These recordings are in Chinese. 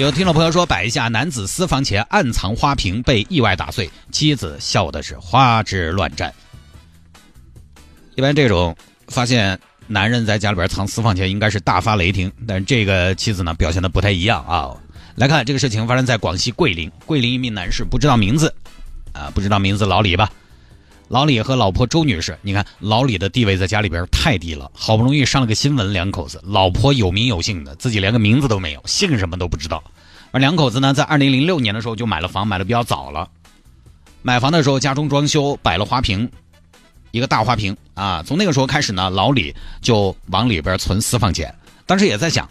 有听众朋友说，摆一下男子私房钱暗藏花瓶被意外打碎，妻子笑的是花枝乱颤。一般这种发现男人在家里边藏私房钱，应该是大发雷霆，但是这个妻子呢表现的不太一样啊。来看这个事情发生在广西桂林，桂林一名男士不知道名字，啊不知道名字老李吧。老李和老婆周女士，你看老李的地位在家里边太低了，好不容易上了个新闻，两口子，老婆有名有姓的，自己连个名字都没有，姓什么都不知道。而两口子呢，在二零零六年的时候就买了房，买的比较早了。买房的时候家中装修摆了花瓶，一个大花瓶啊。从那个时候开始呢，老李就往里边存私房钱。当时也在想，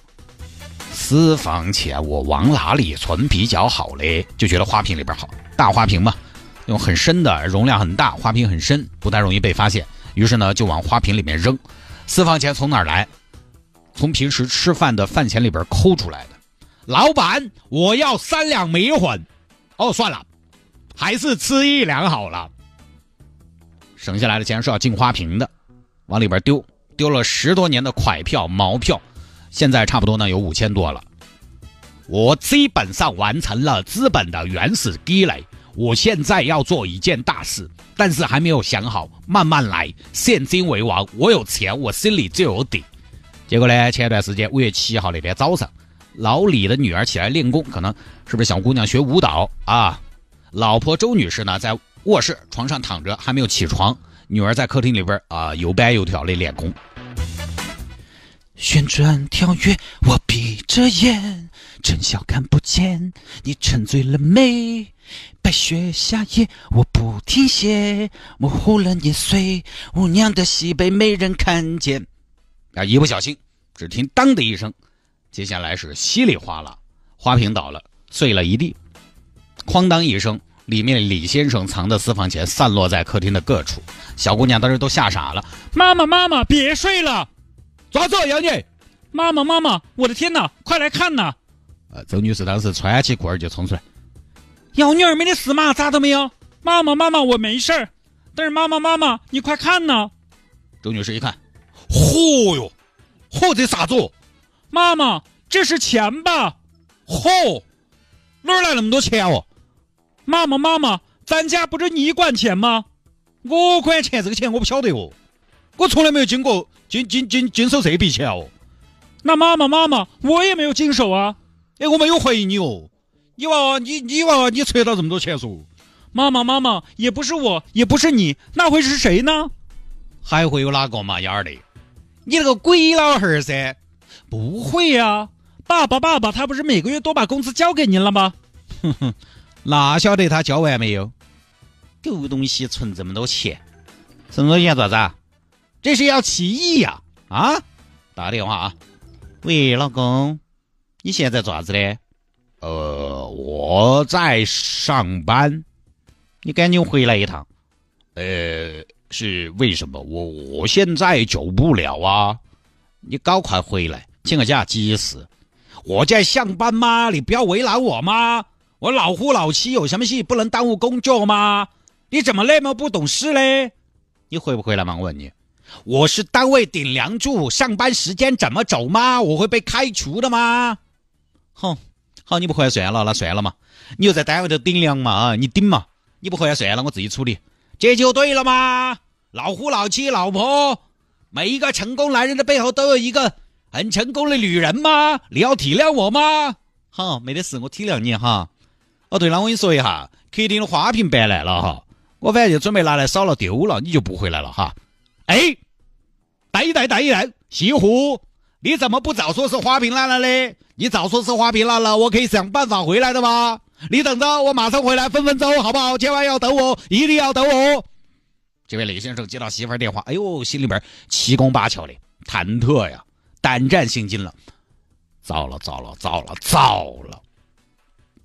私房钱我往哪里存比较好嘞？就觉得花瓶里边好，大花瓶嘛。用很深的容量很大，花瓶很深，不太容易被发现。于是呢，就往花瓶里面扔。私房钱从哪儿来？从平时吃饭的饭钱里边抠出来的。老板，我要三两米粉。哦，算了，还是吃一两好了。省下来的钱是要进花瓶的，往里边丢。丢了十多年的快票、毛票，现在差不多呢有五千多了。我基本上完成了资本的原始积累。我现在要做一件大事，但是还没有想好，慢慢来。现金为王，我有钱，我心里就有底。结果呢，前段时间五月七号那天早上，老李的女儿起来练功，可能是不是小姑娘学舞蹈啊？老婆周女士呢，在卧室床上躺着，还没有起床。女儿在客厅里边啊，又摆又跳的练功。旋转跳跃，我闭着眼，真笑看不见。你沉醉了没？白雪夏夜，我不停歇，模糊了年岁，舞娘的喜悲没人看见。啊，一不小心，只听当的一声，接下来是稀里哗啦，花瓶倒了，碎了一地。哐当一声，里面李先生藏的私房钱散落在客厅的各处。小姑娘当时都吓傻了。妈妈，妈妈，别睡了！抓住妖孽！妈妈，妈妈，我的天哪，快来看呐！呃，周女士当时穿起裤儿就冲出来。幺女儿没得事嘛？咋都没有？妈妈，妈妈，我没事儿。但是妈妈，妈妈，你快看呐！周女士一看，嚯哟，嚯这啥子？妈妈，这是钱吧？嚯，哪儿来那么多钱哦？妈妈，妈妈，咱家不是你管钱吗？我管钱，这个钱我不晓得哦，我从来没有经过经经经经手这笔钱哦。那妈妈，妈妈，我也没有经手啊。哎，我没有怀疑你哦。你娃娃，你你娃娃，你存到这么多钱嗦？妈妈，妈妈，也不是我，也不是你，那会是谁呢？还会有哪个嘛？丫儿的，你那个鬼老汉儿噻！不会呀，爸爸，爸爸，他不是每个月都把工资交给您了吗？哼哼，哪晓得他交完没有？狗东西存这么多钱，这么多钱做啥子？这是要起义呀！啊，打个电话啊！喂，老公，你现在做啥子嘞？呃，我在上班，你赶紧回来一趟。呃，是为什么？我我现在走不了啊，你赶快回来，请个假，急死。我在上班吗？你不要为难我吗？我老夫老妻，有什么事不能耽误工作吗？你怎么那么不懂事嘞？你回不回来嘛？我问你，我是单位顶梁柱，上班时间怎么走吗？我会被开除的吗？哼。好，你不回来算了，那算了嘛。你又在单位头顶梁嘛，啊，你顶嘛。你不回来算了，我自己处理。这就对了嘛。老夫老妻，老婆，每一个成功男人的背后都有一个很成功的女人吗。你要体谅我吗？好，没得事，我体谅你哈。哦，对了，我跟你说一下，客厅的花瓶搬来了哈。我反正就准备拿来烧了丢了，你就不回来了哈。哎，等一等，等一等，西湖。你怎么不早说是花瓶烂了嘞？你早说是花瓶烂了，我可以想办法回来的吗？你等着，我马上回来，分分钟，好不好？千万要等我，一定要等我。这位李先生接到媳妇儿电话，哎呦，心里边七拱八翘的，忐忑呀，胆战心惊了。糟了，糟了，糟了，糟了！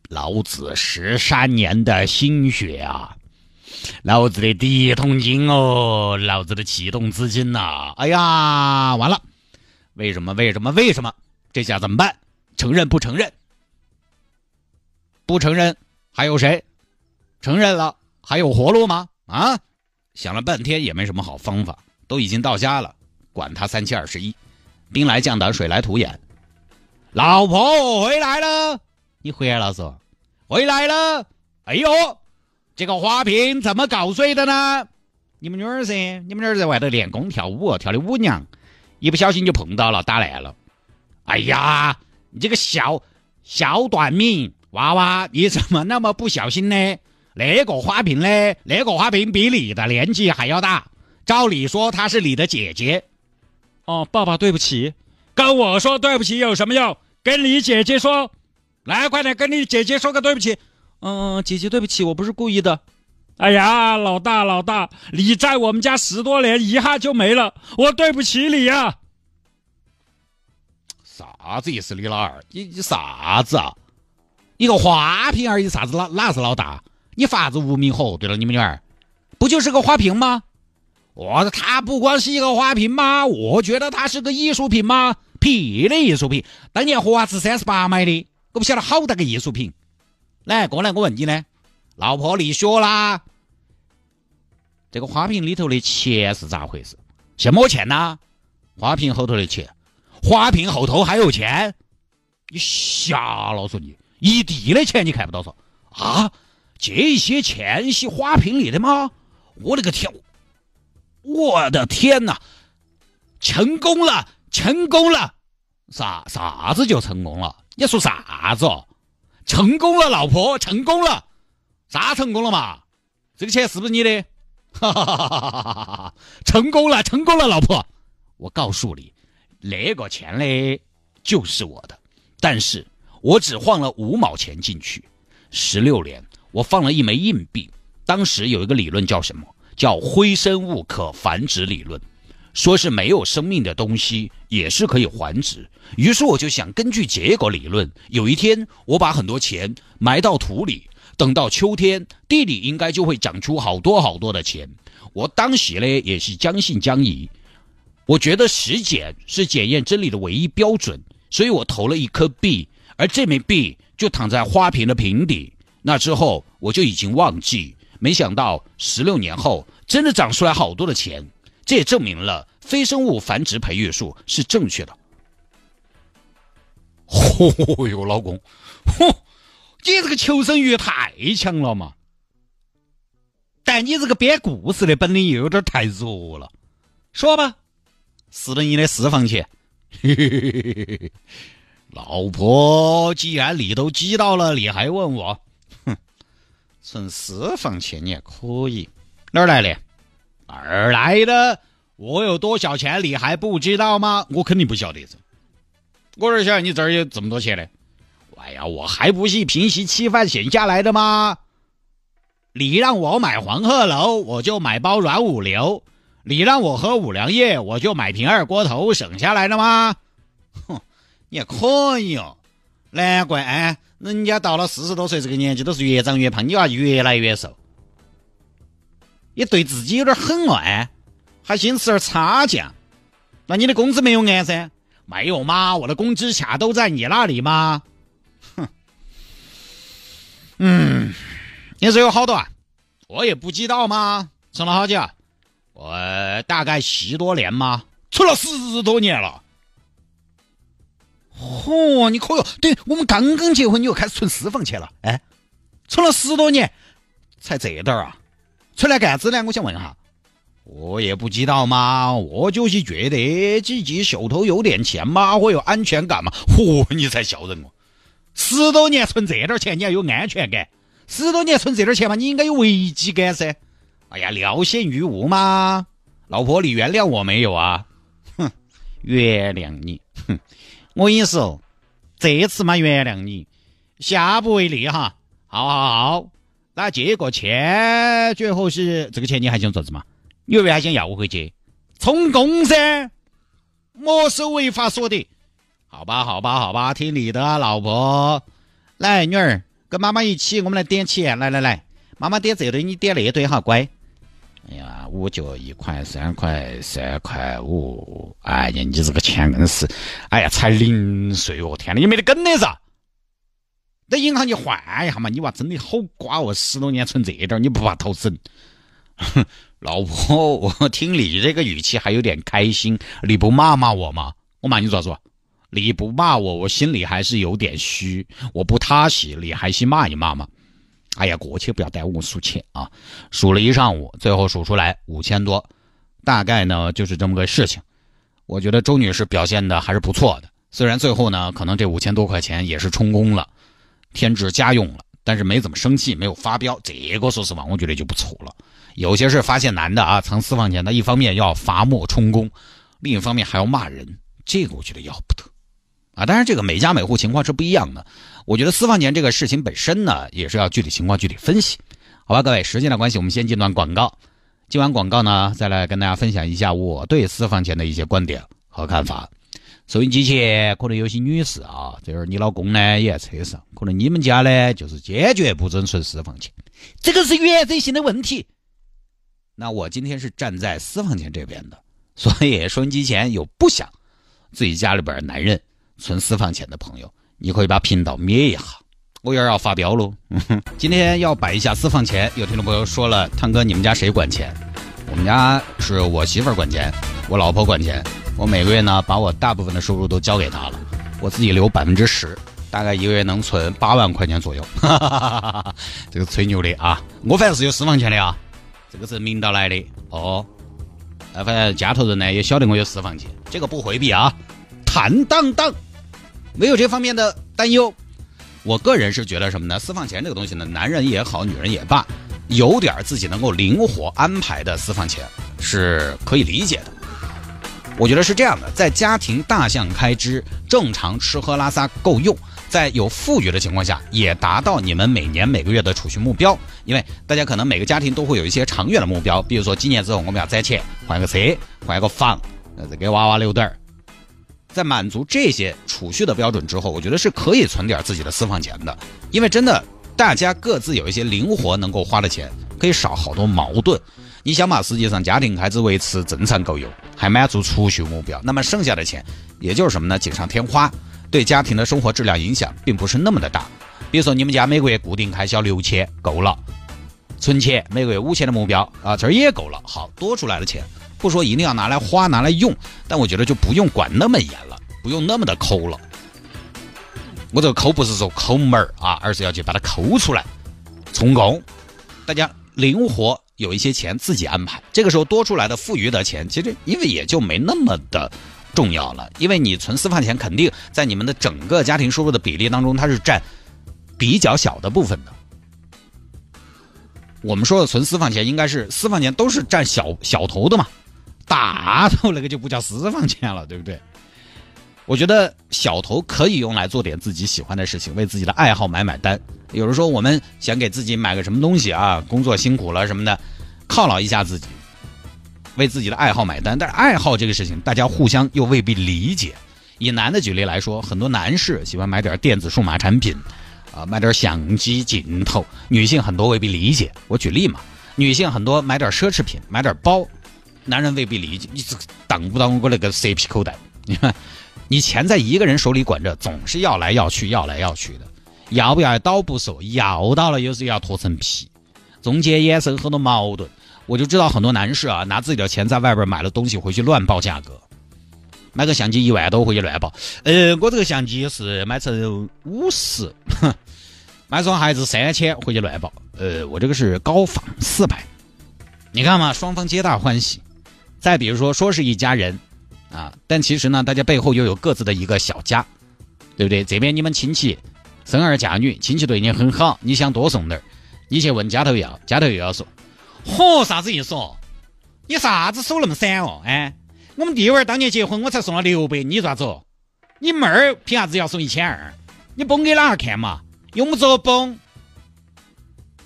老子十三年的心血啊，老子的第一桶金哦，老子的启动资金呐！哎呀，完了！为什么？为什么？为什么？这下怎么办？承认不承认？不承认还有谁？承认了还有活路吗？啊！想了半天也没什么好方法，都已经到家了，管他三七二十一，兵来将挡，水来土掩。老婆我回来了，你回来了是？回来了。哎呦！这个花瓶怎么搞碎的呢？你们女儿噻，你们女儿在外头练功跳舞，跳的舞娘，一不小心就碰到了，打烂了。哎呀，你这个小小短命娃娃，你怎么那么不小心呢？那个花瓶呢？那个花瓶比你的年纪还要大，照理说她是你的姐姐。哦，爸爸，对不起，跟我说对不起有什么用？跟你姐姐说，来，快点跟你姐姐说个对不起。嗯，姐姐，对不起，我不是故意的。哎呀，老大老大，你在我们家十多年，一下就没了，我对不起你呀。啥子意思？李老二，你你啥子啊？一个花瓶而已，啥子哪哪是老大？你发子无名火？对了，你们女儿，不就是个花瓶吗？我它不光是一个花瓶吗？我觉得它是个艺术品吗？屁的艺术品！当年华子三十八买的，我不晓得好大个艺术品。来，过来，我问你呢，老婆，你说啦，这个花瓶里头的钱是咋回事？什么钱呐？花瓶后头的钱，花瓶后头还有钱？你瞎了说你，一地的钱你看不到嗦？啊，这些钱是花瓶里的吗？我的个天，我的天哪！成功了，成功了！啥啥子就成功了？你说啥子哦？成功了，老婆，成功了，啥成功了嘛？这个钱是不是你的？哈哈哈哈哈哈！成功了，成功了，老婆，我告诉你，那个钱嘞就是我的，但是我只放了五毛钱进去，十六年我放了一枚硬币。当时有一个理论叫什么？叫灰生物可繁殖理论。说是没有生命的东西也是可以繁殖，于是我就想根据结果理论，有一天我把很多钱埋到土里，等到秋天地里应该就会长出好多好多的钱。我当时呢也是将信将疑，我觉得实践是检验真理的唯一标准，所以我投了一颗币，而这枚币就躺在花瓶的瓶底。那之后我就已经忘记，没想到十六年后真的长出来好多的钱。这也证明了非生物繁殖培育术是正确的。嚯 哟，老公，嚯，你这个求生欲太强了嘛！但你这个编故事的本领又有点太弱了。说吧，四等一的私房钱。老婆，既然你都知道了，你还问我？哼，存私房钱你也可以，哪儿来的？哪儿来的？我有多少钱你还不知道吗？我肯定不晓得噻。我哪晓得你这儿有这么多钱呢？哎呀，我还不是平时吃饭省下来的吗？你让我买黄鹤楼，我就买包软五流；你让我喝五粮液，我就买瓶二锅头，省下来的吗？哼，你也可以哦。难怪哎，人家到了四十多岁这个年纪，都是越长越胖，你娃越来越瘦。也对自己有点狠哎，还心吃点差价，那你的工资没有按噻？没有吗？我的工资卡都在你那里吗？哼，嗯，你说有好多啊？我也不知道吗？存了好久？我大概十多年吗？存了十多年了。嚯，你可以，对我们刚刚结婚你又开始存私房钱了？哎，存了十多年，才这点儿啊？出来干啥子呢？我想问哈，我也不知道嘛，我就是觉得自己手头有点钱嘛，会有安全感嘛。嚯，你才笑人哦！十多年存这点钱，你要有安全感；十多年存这点钱嘛，你应该有危机感噻。哎呀，料先于物嘛。老婆，你原谅我没有啊？哼，原谅你。哼，我跟你说，这次嘛原谅你，下不为例哈。好好好。那借个钱最后是这个钱，你还想做啥子嘛？你以为还想要我回去？充公噻，没收违法所得。好吧，好吧，好吧，听你的，老婆。来，女儿，跟妈妈一起，我们来点钱。来来来，妈妈点这堆，你点那堆哈，乖。哎呀，五角一块，三块，三块五。哎呀，你这个钱硬是，哎呀，才零碎哦！天哪，你没得梗的噻！在银行你换一下嘛，你娃真的好瓜哦，十多年存这点，你不怕头省？老婆，我听你这个语气还有点开心，你不骂骂我吗？我骂你咋子？你不骂我，我心里还是有点虚，我不踏实，你还是骂一骂嘛。哎呀，过去不要耽误我数钱啊！数了一上午，最后数出来五千多，大概呢就是这么个事情。我觉得周女士表现的还是不错的，虽然最后呢可能这五千多块钱也是充公了，添置家用了，但是没怎么生气，没有发飙，这个说实话我觉得就不错了。有些是发现男的啊藏私房钱，他一方面要罚没充公，另一方面还要骂人，这个我觉得要不得。啊，当然这个每家每户情况是不一样的。我觉得私房钱这个事情本身呢，也是要具体情况具体分析，好吧？各位，时间的关系，我们先进段广告。进完广告呢，再来跟大家分享一下我对私房钱的一些观点和看法。收音机前可能有些女士啊，这儿你老公呢也在车上，可能你们家呢就是坚决不准存私房钱，这个是原则性的问题。那我今天是站在私房钱这边的，所以收音机前有不想自己家里边男人。存私房钱的朋友，你可以把频道灭一下，我有点要发飙喽。今天要摆一下私房钱，有听众朋友说了，汤哥，你们家谁管钱？我们家是我媳妇儿管钱，我老婆管钱。我每个月呢，把我大部分的收入都交给他了，我自己留百分之十，大概一个月能存八万块钱左右。这个吹牛的啊，我反正是有私房钱的啊，这个是明道来的哦。呃，反正家头人呢也晓得我有私房钱，这个不回避啊。坦荡荡，没有这方面的担忧。我个人是觉得什么呢？私房钱这个东西呢，男人也好，女人也罢，有点自己能够灵活安排的私房钱是可以理解的。我觉得是这样的，在家庭大项开支正常吃喝拉撒够用，在有富裕的情况下，也达到你们每年每个月的储蓄目标。因为大家可能每个家庭都会有一些长远的目标，比如说几年之后我们要攒钱换个车，换个房，呃，再给娃娃留点儿。在满足这些储蓄的标准之后，我觉得是可以存点自己的私房钱的，因为真的大家各自有一些灵活能够花的钱，可以少好多矛盾。你想嘛，实际上家庭开支维持正常够用，还满足储蓄目标，那么剩下的钱也就是什么呢？锦上添花，对家庭的生活质量影响并不是那么的大。比如说你们家每个月固定开销六千够了，存钱每个月五千的目标啊，这也够了。好多出来的钱。不说一定要拿来花拿来用，但我觉得就不用管那么严了，不用那么的抠了。我这个抠不是说抠门儿啊，而是要去把它抠出来，充公。大家灵活有一些钱自己安排，这个时候多出来的富余的钱，其实因为也就没那么的重要了，因为你存私房钱肯定在你们的整个家庭收入的比例当中，它是占比较小的部分的。我们说的存私房钱，应该是私房钱都是占小小头的嘛。大头那个就不叫私房钱了，对不对？我觉得小头可以用来做点自己喜欢的事情，为自己的爱好买买单。有人说我们想给自己买个什么东西啊，工作辛苦了什么的，犒劳一下自己，为自己的爱好买单。但是爱好这个事情，大家互相又未必理解。以男的举例来说，很多男士喜欢买点电子数码产品，啊，买点相机镜头；女性很多未必理解。我举例嘛，女性很多买点奢侈品，买点包。男人未必理解，你这挡不到我那个 CP 口袋。你看，你钱在一个人手里管着，总是要来要去，要来要去的。要不要倒不说，要到了又是要脱层皮，中间衍生很多矛盾。我就知道很多男士啊，拿自己的钱在外边买了东西回去乱报价格，买个相机一万多回去乱报。呃，我这个相机是买成五十，买双鞋子三千回去乱报。呃，我这个是高仿四百。你看嘛，双方皆大欢喜。再比如说，说是一家人，啊，但其实呢，大家背后又有各自的一个小家，对不对？这边你们亲戚生儿嫁女，亲戚对你很好，你想多送点儿，你去问家头要，家头又要说，嚯，啥子意思哦？你啥子手那么散哦？哎，我们弟娃儿当年结婚，我才送了六百，你咋子？你妹儿凭啥子要送一千二？你崩给哪儿看嘛？用不着崩。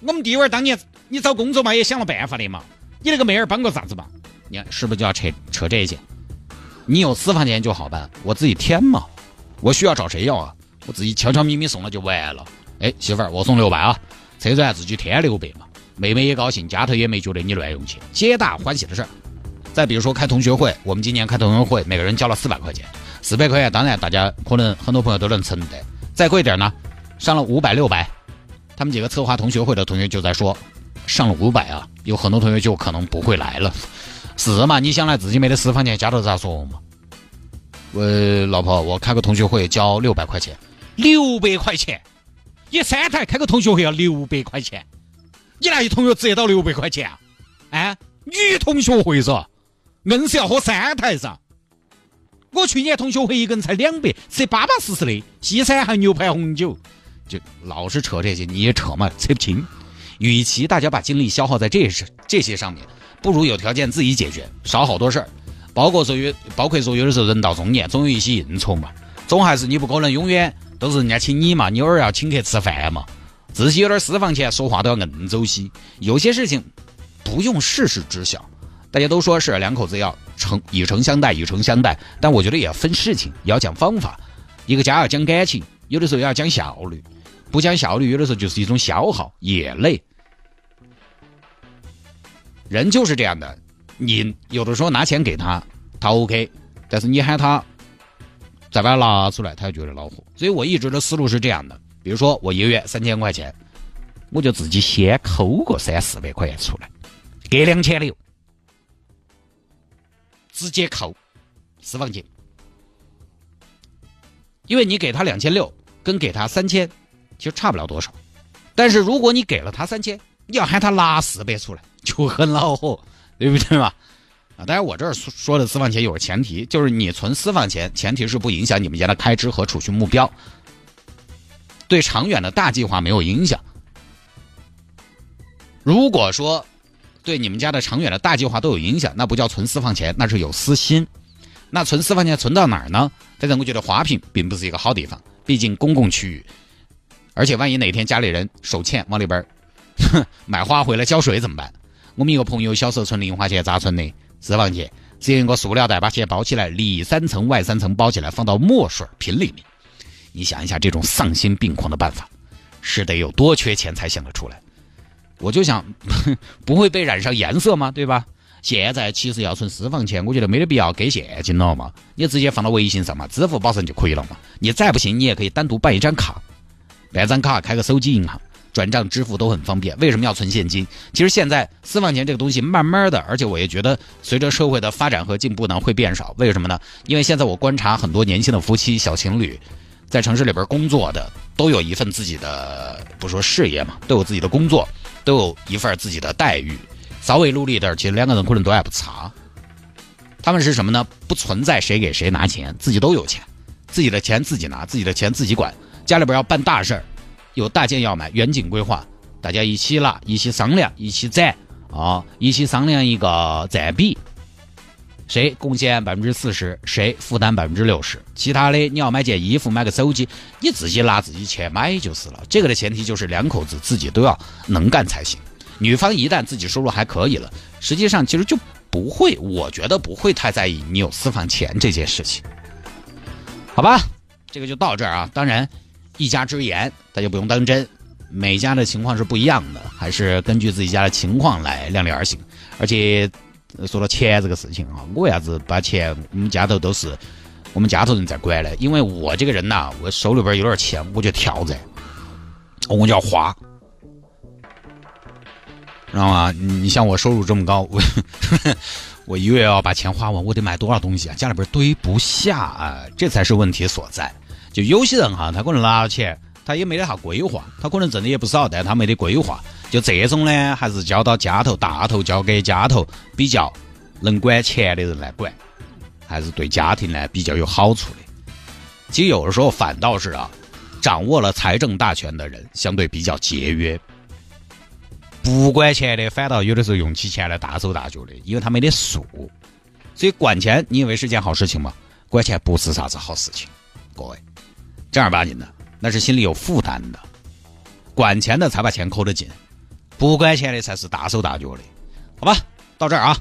我们弟娃儿当年你找工作嘛，也想了办法的嘛。你那个妹儿帮个啥子嘛？你看是不是就要扯扯这些？你有私房钱就好办，我自己添嘛。我需要找谁要啊？我自己悄悄咪咪送了就完了。哎，媳妇儿，我送六百啊，车转自己添六百嘛。妹妹也高兴，家头也没觉得你乱用钱，皆大欢喜的事儿。再比如说开同学会，我们今年开同学会，每个人交了四百块钱，四百块钱当然大家可能很多朋友都能承得，再贵点呢，上了五百六百，他们几个策划同学会的同学就在说，上了五百啊，有很多同学就可能不会来了。是嘛？你想来自己没得私房钱，家头咋说嘛？我老婆，我开个同学会交六百块钱，六百块钱，你三台开个同学会要六百块钱，你那些同学折到六百块钱啊？哎，女同学会是？硬是要喝三台噻！我去年同学会一个人才两百，吃巴巴适适的西餐还牛排红酒，就老是扯这些，你也扯嘛，扯不清。与其大家把精力消耗在这是这些上面，不如有条件自己解决，少好多事儿。包括说有，包括说有的时候人到中年，总有一些应酬嘛，总还是你不可能永远都是人家请你嘛，你偶尔要请客吃饭嘛，自己有点私房钱，说话都要硬走些。有些事情不用事事知晓。大家都说是两口子要诚以诚相待，以诚相待，但我觉得也要分事情，也要讲方法。一个家要讲感情，有的时候要讲效率，不讲效率，有的时候就是一种消耗，也累。人就是这样的，你有的时候拿钱给他，他 OK，但是你喊他再把它拿出来，他就觉得恼火。所以我一直的思路是这样的：比如说我一个月三千块钱，我就自己先抠个三四百块钱出来，给两千六。直接扣私房钱，因为你给他两千六，跟给他三千，其实差不了多少。但是如果你给了他三千，你要喊他拿四百出来，就很恼火，对不对嘛？啊，当然我这儿说的私房钱有个前提，就是你存私房钱，前提是不影响你们家的开支和储蓄目标，对长远的大计划没有影响。如果说，对你们家的长远的大计划都有影响，那不叫存私房钱，那是有私心。那存私房钱存到哪儿呢？反正我觉得花瓶并不是一个好地方，毕竟公共区域，而且万一哪天家里人手欠往里边 买花回来浇水怎么办？我们一个朋友小时候存零花钱咋存的？私房钱，只用一个塑料袋把钱包起来，里三层外三层包起来，放到墨水瓶里面。你想一下，这种丧心病狂的办法，是得有多缺钱才想得出来？我就想，不会被染上颜色吗？对吧？现在其实要存私房钱，我觉得没得必要给现金了嘛，你直接放到微信上嘛，支付宝上就可以了嘛。你再不行，你也可以单独办一张卡，办张卡开个手机银行，转账支付都很方便。为什么要存现金？其实现在私房钱这个东西慢慢的，而且我也觉得随着社会的发展和进步呢，会变少。为什么呢？因为现在我观察很多年轻的夫妻、小情侣，在城市里边工作的，都有一份自己的，不说事业嘛，都有自己的工作。都有一份自己的待遇，稍微努力点其实两个人可能都还不差。他们是什么呢？不存在谁给谁拿钱，自己都有钱，自己的钱自己拿，自己的钱自己管。家里边要办大事儿，有大件要买，远景规划，大家一起拿，一起商量，一起攒啊，一起商量一个占比。谁贡献百分之四十，谁负担百分之六十，其他的你要买件衣服、买个手机，你自己拿自己钱买就是了。这个的前提就是两口子自己都要能干才行。女方一旦自己收入还可以了，实际上其实就不会，我觉得不会太在意你有私房钱这件事情。好吧，这个就到这儿啊。当然，一家之言大家不用当真，每家的情况是不一样的，还是根据自己家的情况来量力而行，而且。说到钱这个事情啊，我为啥子把钱我们家头都是我们家头人在管呢？因为我这个人呐，我手里边有点钱，我就挑着，我就要花，知道吗？你像我收入这么高，我 我一个月要把钱花完，我得买多少东西啊？家里边堆不下啊，这才是问题所在。就有些人哈，他可能拿了钱，他也没得啥规划，他可能挣的也不少，但他没得规划。就这种呢，还是交到家头大头，交给家头比较能管钱的人来管，还是对家庭呢比较有好处的。其实有的时候反倒是啊，掌握了财政大权的人相对比较节约，不管钱的反倒有的时候用起钱来大手大脚的，因为他没得数。所以管钱，你以为是件好事情吗？管钱不是啥子好事情，各位，正儿八经的，那是心里有负担的。管钱的才把钱扣得紧。不管钱的才是大手大脚的，好吧，到这儿啊。